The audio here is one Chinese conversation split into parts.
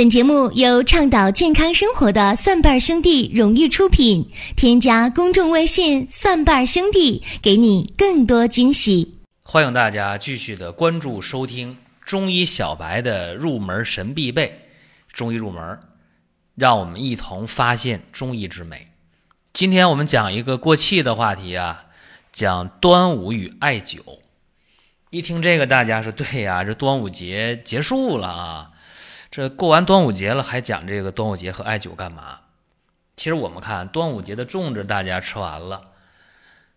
本节目由倡导健康生活的蒜瓣兄弟荣誉出品。添加公众微信“蒜瓣兄弟”，给你更多惊喜。欢迎大家继续的关注收听中医小白的入门神必备，中医入门，让我们一同发现中医之美。今天我们讲一个过气的话题啊，讲端午与艾灸。一听这个，大家说对呀，这端午节结束了啊。这过完端午节了，还讲这个端午节和艾灸干嘛？其实我们看端午节的粽子，大家吃完了。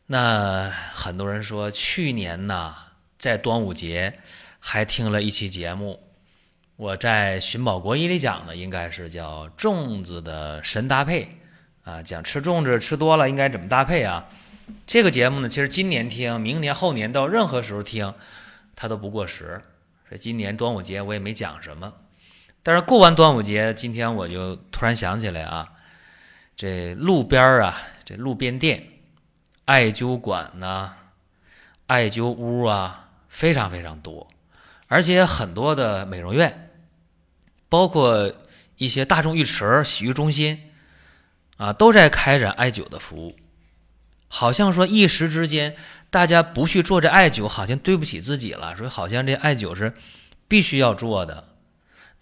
那很多人说，去年呢，在端午节还听了一期节目，我在寻宝国医里讲的，应该是叫粽子的神搭配啊，讲吃粽子吃多了应该怎么搭配啊？这个节目呢，其实今年听，明年后年到任何时候听，它都不过时。所以今年端午节我也没讲什么。但是过完端午节，今天我就突然想起来啊，这路边儿啊，这路边店、艾灸馆呐、艾灸屋啊，非常非常多，而且很多的美容院，包括一些大众浴池、洗浴中心啊，都在开展艾灸的服务。好像说一时之间，大家不去做这艾灸，好像对不起自己了。所以好像这艾灸是必须要做的。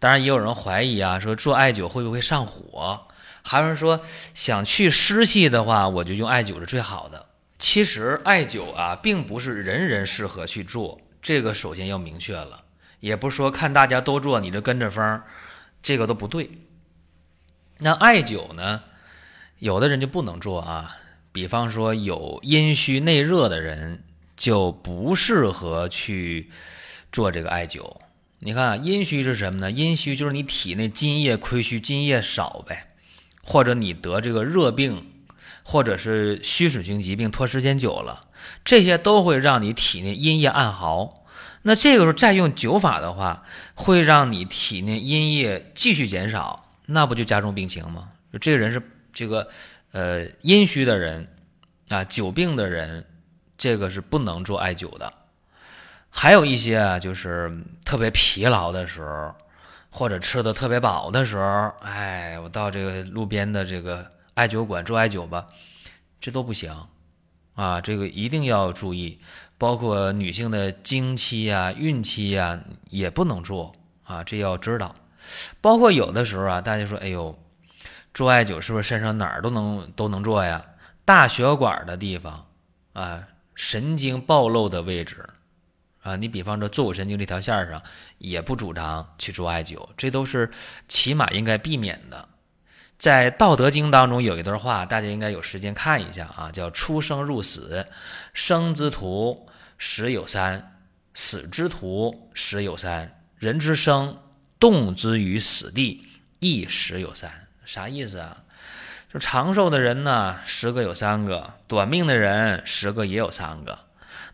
当然，也有人怀疑啊，说做艾灸会不会上火？还有人说想去湿气的话，我就用艾灸是最好的。其实艾灸啊，并不是人人适合去做，这个首先要明确了。也不是说看大家都做，你就跟着风，这个都不对。那艾灸呢，有的人就不能做啊，比方说有阴虚内热的人，就不适合去做这个艾灸。你看，阴虚是什么呢？阴虚就是你体内津液亏虚，津液少呗，或者你得这个热病，或者是虚损性疾病拖时间久了，这些都会让你体内阴液暗耗。那这个时候再用灸法的话，会让你体内阴液继续减少，那不就加重病情吗？这个人是这个呃阴虚的人啊，久病的人，这个是不能做艾灸的。还有一些啊，就是特别疲劳的时候，或者吃的特别饱的时候，哎，我到这个路边的这个艾灸馆做艾灸吧，这都不行啊！这个一定要注意，包括女性的经期呀、孕期呀也不能做啊，这要知道。包括有的时候啊，大家说，哎呦，做艾灸是不是身上哪儿都能都能做呀？大血管的地方啊，神经暴露的位置。啊，你比方说坐骨神经这条线上，也不主张去做艾灸，这都是起码应该避免的。在《道德经》当中有一段话，大家应该有时间看一下啊，叫“出生入死，生之徒十有三，死之徒十有三，人之生，动之于死地，亦十有三”。啥意思啊？就长寿的人呢，十个有三个；短命的人，十个也有三个。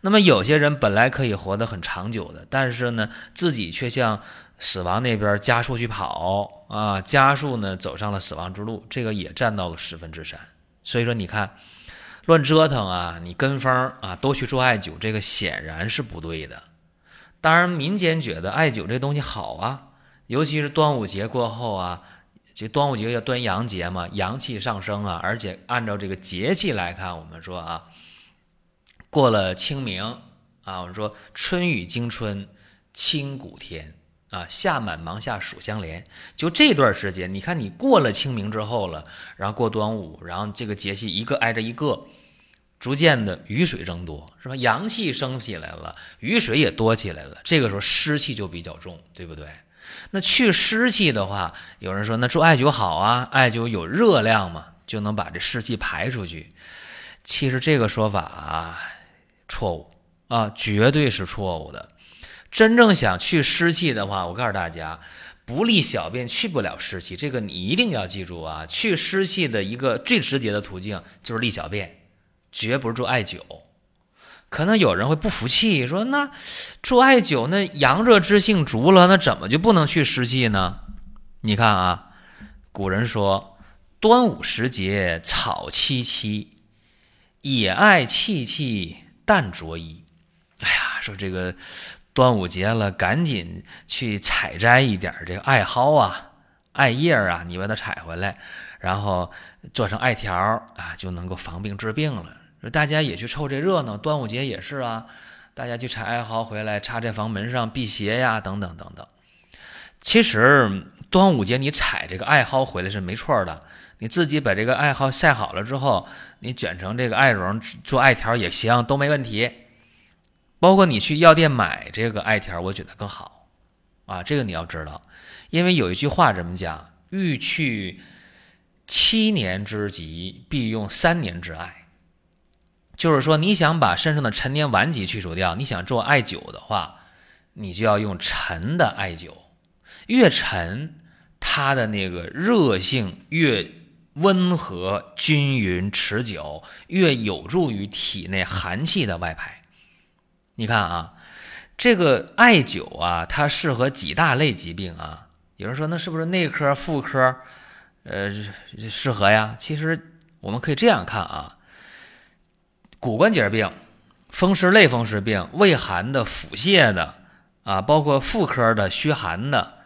那么有些人本来可以活得很长久的，但是呢，自己却向死亡那边加速去跑啊，加速呢走上了死亡之路，这个也占到了十分之三。所以说，你看，乱折腾啊，你跟风啊，都去做艾灸，这个显然是不对的。当然，民间觉得艾灸这东西好啊，尤其是端午节过后啊，这端午节叫端阳节嘛，阳气上升啊，而且按照这个节气来看，我们说啊。过了清明啊，我们说春雨惊春，清谷天啊，夏满芒夏暑相连。就这段时间，你看你过了清明之后了，然后过端午，然后这个节气一个挨着一个，逐渐的雨水增多，是吧？阳气升起来了，雨水也多起来了。这个时候湿气就比较重，对不对？那去湿气的话，有人说那做艾灸好啊，艾灸有热量嘛，就能把这湿气排出去。其实这个说法啊。错误啊，绝对是错误的。真正想去湿气的话，我告诉大家，不利小便去不了湿气，这个你一定要记住啊。去湿气的一个最直接的途径就是利小便，绝不是做艾灸。可能有人会不服气，说那做艾灸那阳热之性足了，那怎么就不能去湿气呢？你看啊，古人说端午时节草萋萋，野艾萋萋。淡着衣，哎呀，说这个端午节了，赶紧去采摘一点这个艾蒿啊艾叶啊，你把它采回来，然后做成艾条啊，就能够防病治病了。说大家也去凑这热闹，端午节也是啊，大家去采艾蒿回来插在房门上辟邪呀，等等等等。其实端午节你采这个艾蒿回来是没错的，你自己把这个艾蒿晒好了之后，你卷成这个艾绒做艾条也行，都没问题。包括你去药店买这个艾条，我觉得更好啊。这个你要知道，因为有一句话这么讲：欲去七年之疾，必用三年之艾。就是说，你想把身上的陈年顽疾去除掉，你想做艾灸的话，你就要用陈的艾灸。越陈，它的那个热性越温和、均匀、持久，越有助于体内寒气的外排。你看啊，这个艾灸啊，它适合几大类疾病啊？有人说，那是不是内科、妇科，呃，适合呀？其实我们可以这样看啊。骨关节病、风湿类风湿病、胃寒的、腹泻的啊，包括妇科的虚寒的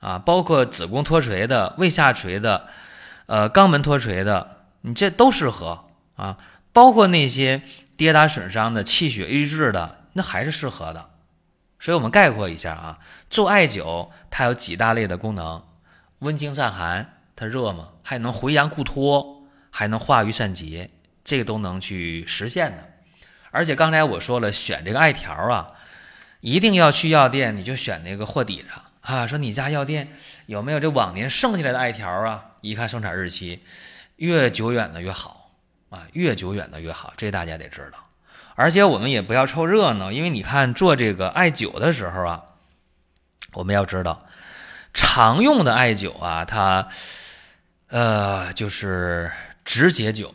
啊，包括子宫脱垂的、胃下垂的、呃肛门脱垂的，你这都适合啊。包括那些跌打损伤的、气血瘀滞的，那还是适合的。所以我们概括一下啊，做艾灸它有几大类的功能：温经散寒，它热嘛，还能回阳固脱，还能化瘀散结。这个都能去实现的，而且刚才我说了，选这个艾条啊，一定要去药店，你就选那个货底上啊，说你家药店有没有这往年剩下来的艾条啊？一看生产日期，越久远的越好啊，越久远的越好，这大家得知道。而且我们也不要凑热闹，因为你看做这个艾灸的时候啊，我们要知道，常用的艾灸啊，它呃就是直接灸。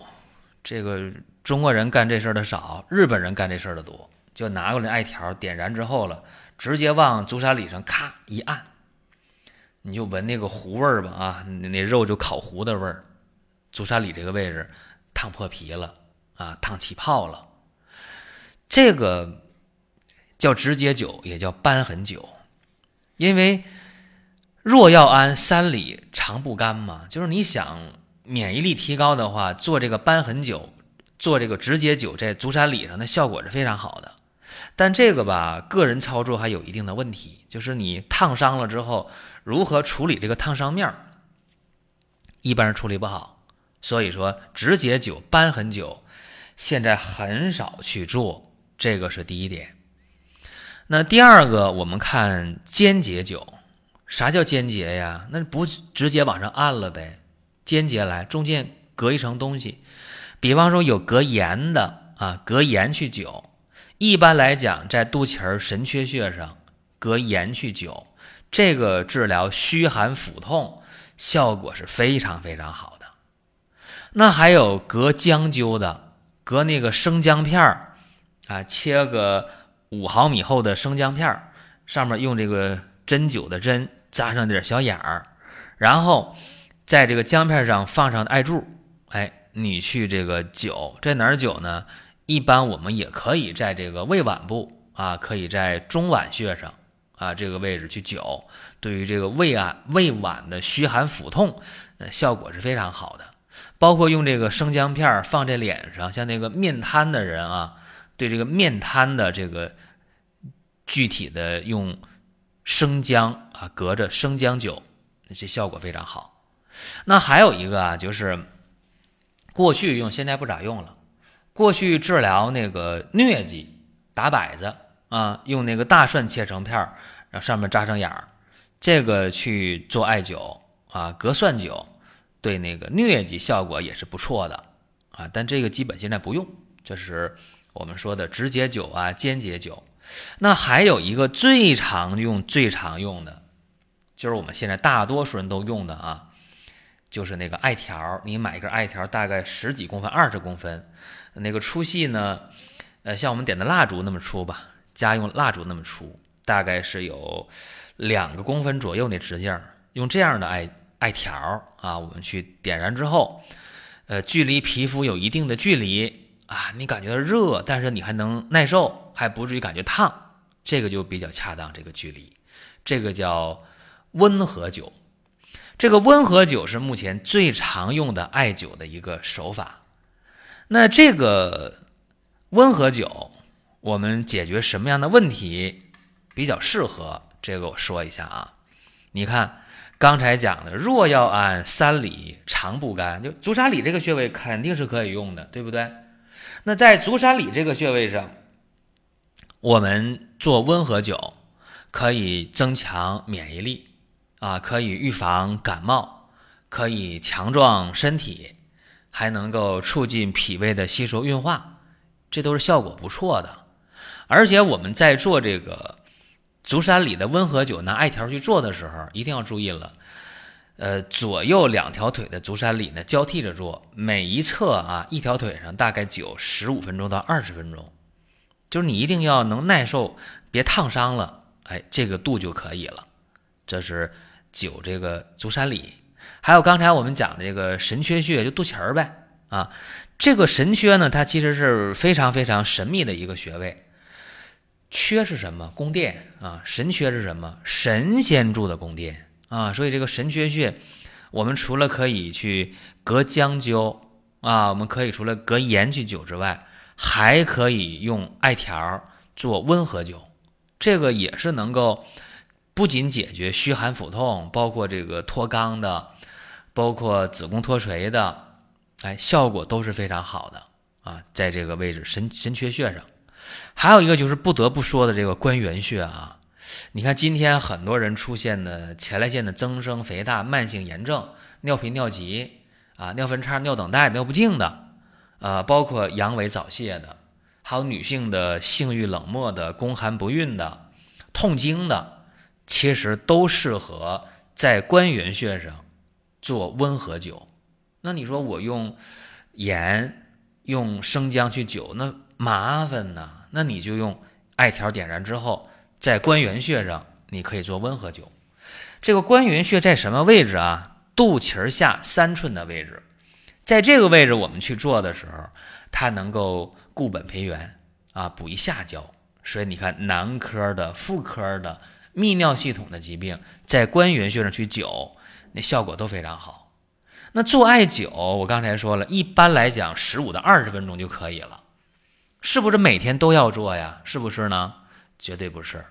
这个中国人干这事儿的少，日本人干这事儿的多。就拿过来艾条，点燃之后了，直接往足三里上咔一按，你就闻那个糊味儿吧啊，那肉就烤糊的味儿。足三里这个位置烫破皮了啊，烫起泡了。这个叫直接灸，也叫瘢痕灸，因为若要安三里常不干嘛，就是你想。免疫力提高的话，做这个瘢痕灸，做这个直接灸，在足三里上的效果是非常好的。但这个吧，个人操作还有一定的问题，就是你烫伤了之后，如何处理这个烫伤面儿，一般人处理不好。所以说，直接灸、瘢痕灸现在很少去做，这个是第一点。那第二个，我们看间接灸，啥叫间接呀？那不直接往上按了呗？间接来，中间隔一层东西，比方说有隔盐的啊，隔盐去灸。一般来讲，在肚脐儿神阙穴上隔盐去灸，这个治疗虚寒腹痛效果是非常非常好的。那还有隔姜灸的，隔那个生姜片儿啊，切个五毫米厚的生姜片儿，上面用这个针灸的针扎上点小眼儿，然后。在这个姜片上放上艾柱，哎，你去这个灸，在哪儿灸呢？一般我们也可以在这个胃脘部啊，可以在中脘穴上啊这个位置去灸，对于这个胃啊胃脘的虚寒腹痛，呃，效果是非常好的。包括用这个生姜片放在脸上，像那个面瘫的人啊，对这个面瘫的这个具体的用生姜啊隔着生姜灸，这效果非常好。那还有一个啊，就是过去用，现在不咋用了。过去治疗那个疟疾、打摆子啊，用那个大蒜切成片儿，然后上面扎上眼儿，这个去做艾灸啊，隔蒜灸，对那个疟疾效果也是不错的啊。但这个基本现在不用，这是我们说的直接灸啊、间接灸。那还有一个最常用、最常用的，就是我们现在大多数人都用的啊。就是那个艾条，你买一根艾条，大概十几公分、二十公分，那个粗细呢，呃，像我们点的蜡烛那么粗吧，家用蜡烛那么粗，大概是有两个公分左右那直径。用这样的艾艾条啊，我们去点燃之后，呃，距离皮肤有一定的距离啊，你感觉到热，但是你还能耐受，还不至于感觉烫，这个就比较恰当。这个距离，这个叫温和灸。这个温和灸是目前最常用的艾灸的一个手法。那这个温和灸，我们解决什么样的问题比较适合？这个我说一下啊。你看刚才讲的，若要安三里长不干，就足三里这个穴位肯定是可以用的，对不对？那在足三里这个穴位上，我们做温和灸，可以增强免疫力啊，可以预防感冒，可以强壮身体。还能够促进脾胃的吸收运化，这都是效果不错的。而且我们在做这个足三里的温和灸，拿艾条去做的时候，一定要注意了。呃，左右两条腿的足三里呢交替着做，每一侧啊一条腿上大概灸十五分钟到二十分钟，就是你一定要能耐受，别烫伤了，哎，这个度就可以了。这是灸这个足三里。还有刚才我们讲的这个神阙穴，就肚脐儿呗啊。这个神阙呢，它其实是非常非常神秘的一个穴位。阙是什么？宫殿啊。神阙是什么？神仙住的宫殿啊。所以这个神阙穴，我们除了可以去隔姜灸啊，我们可以除了隔盐去灸之外，还可以用艾条做温和灸，这个也是能够不仅解决虚寒腹痛，包括这个脱肛的。包括子宫脱垂的，哎，效果都是非常好的啊，在这个位置神神阙穴上，还有一个就是不得不说的这个关元穴啊。你看今天很多人出现的前列腺的增生、肥大、慢性炎症、尿频尿急啊、尿分叉、尿等待、尿不尽的，啊，包括阳痿早泄的，还有女性的性欲冷漠的、宫寒不孕的、痛经的，其实都适合在关元穴上。做温和灸，那你说我用盐、用生姜去灸，那麻烦呐。那你就用艾条点燃之后，在关元穴上，你可以做温和灸。这个关元穴在什么位置啊？肚脐儿下三寸的位置，在这个位置我们去做的时候，它能够固本培元啊，补益下焦。所以你看，男科的、妇科的、泌尿系统的疾病，在关元穴上去灸。那效果都非常好。那做艾灸，我刚才说了，一般来讲十五到二十分钟就可以了，是不是每天都要做呀？是不是呢？绝对不是，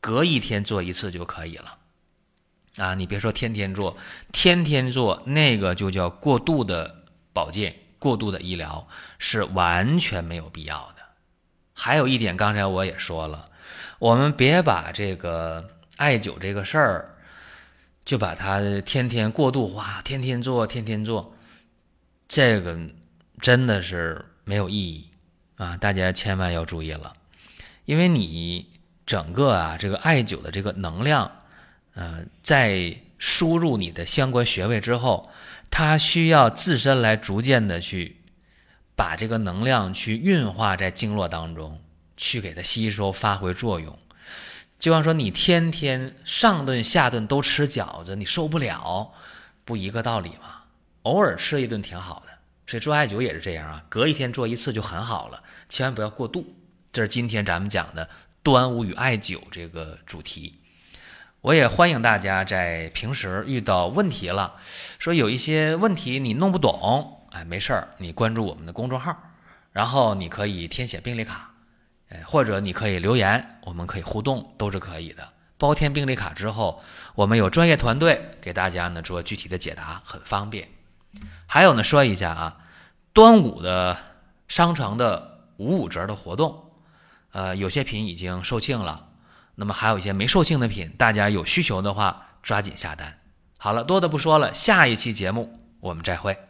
隔一天做一次就可以了。啊，你别说天天做，天天做那个就叫过度的保健、过度的医疗，是完全没有必要的。还有一点，刚才我也说了，我们别把这个艾灸这个事儿。就把它天天过度化，天天做，天天做，这个真的是没有意义啊！大家千万要注意了，因为你整个啊这个艾灸的这个能量，呃，在输入你的相关穴位之后，它需要自身来逐渐的去把这个能量去运化在经络当中，去给它吸收发挥作用。就像说你天天上顿下顿都吃饺子，你受不了，不一个道理吗？偶尔吃一顿挺好的，所以做艾灸也是这样啊，隔一天做一次就很好了，千万不要过度。这是今天咱们讲的端午与艾灸这个主题。我也欢迎大家在平时遇到问题了，说有一些问题你弄不懂，哎，没事儿，你关注我们的公众号，然后你可以填写病历卡。哎，或者你可以留言，我们可以互动，都是可以的。包填病历卡之后，我们有专业团队给大家呢做具体的解答，很方便。还有呢，说一下啊，端午的商城的五五折的活动，呃，有些品已经售罄了，那么还有一些没售罄的品，大家有需求的话抓紧下单。好了，多的不说了，下一期节目我们再会。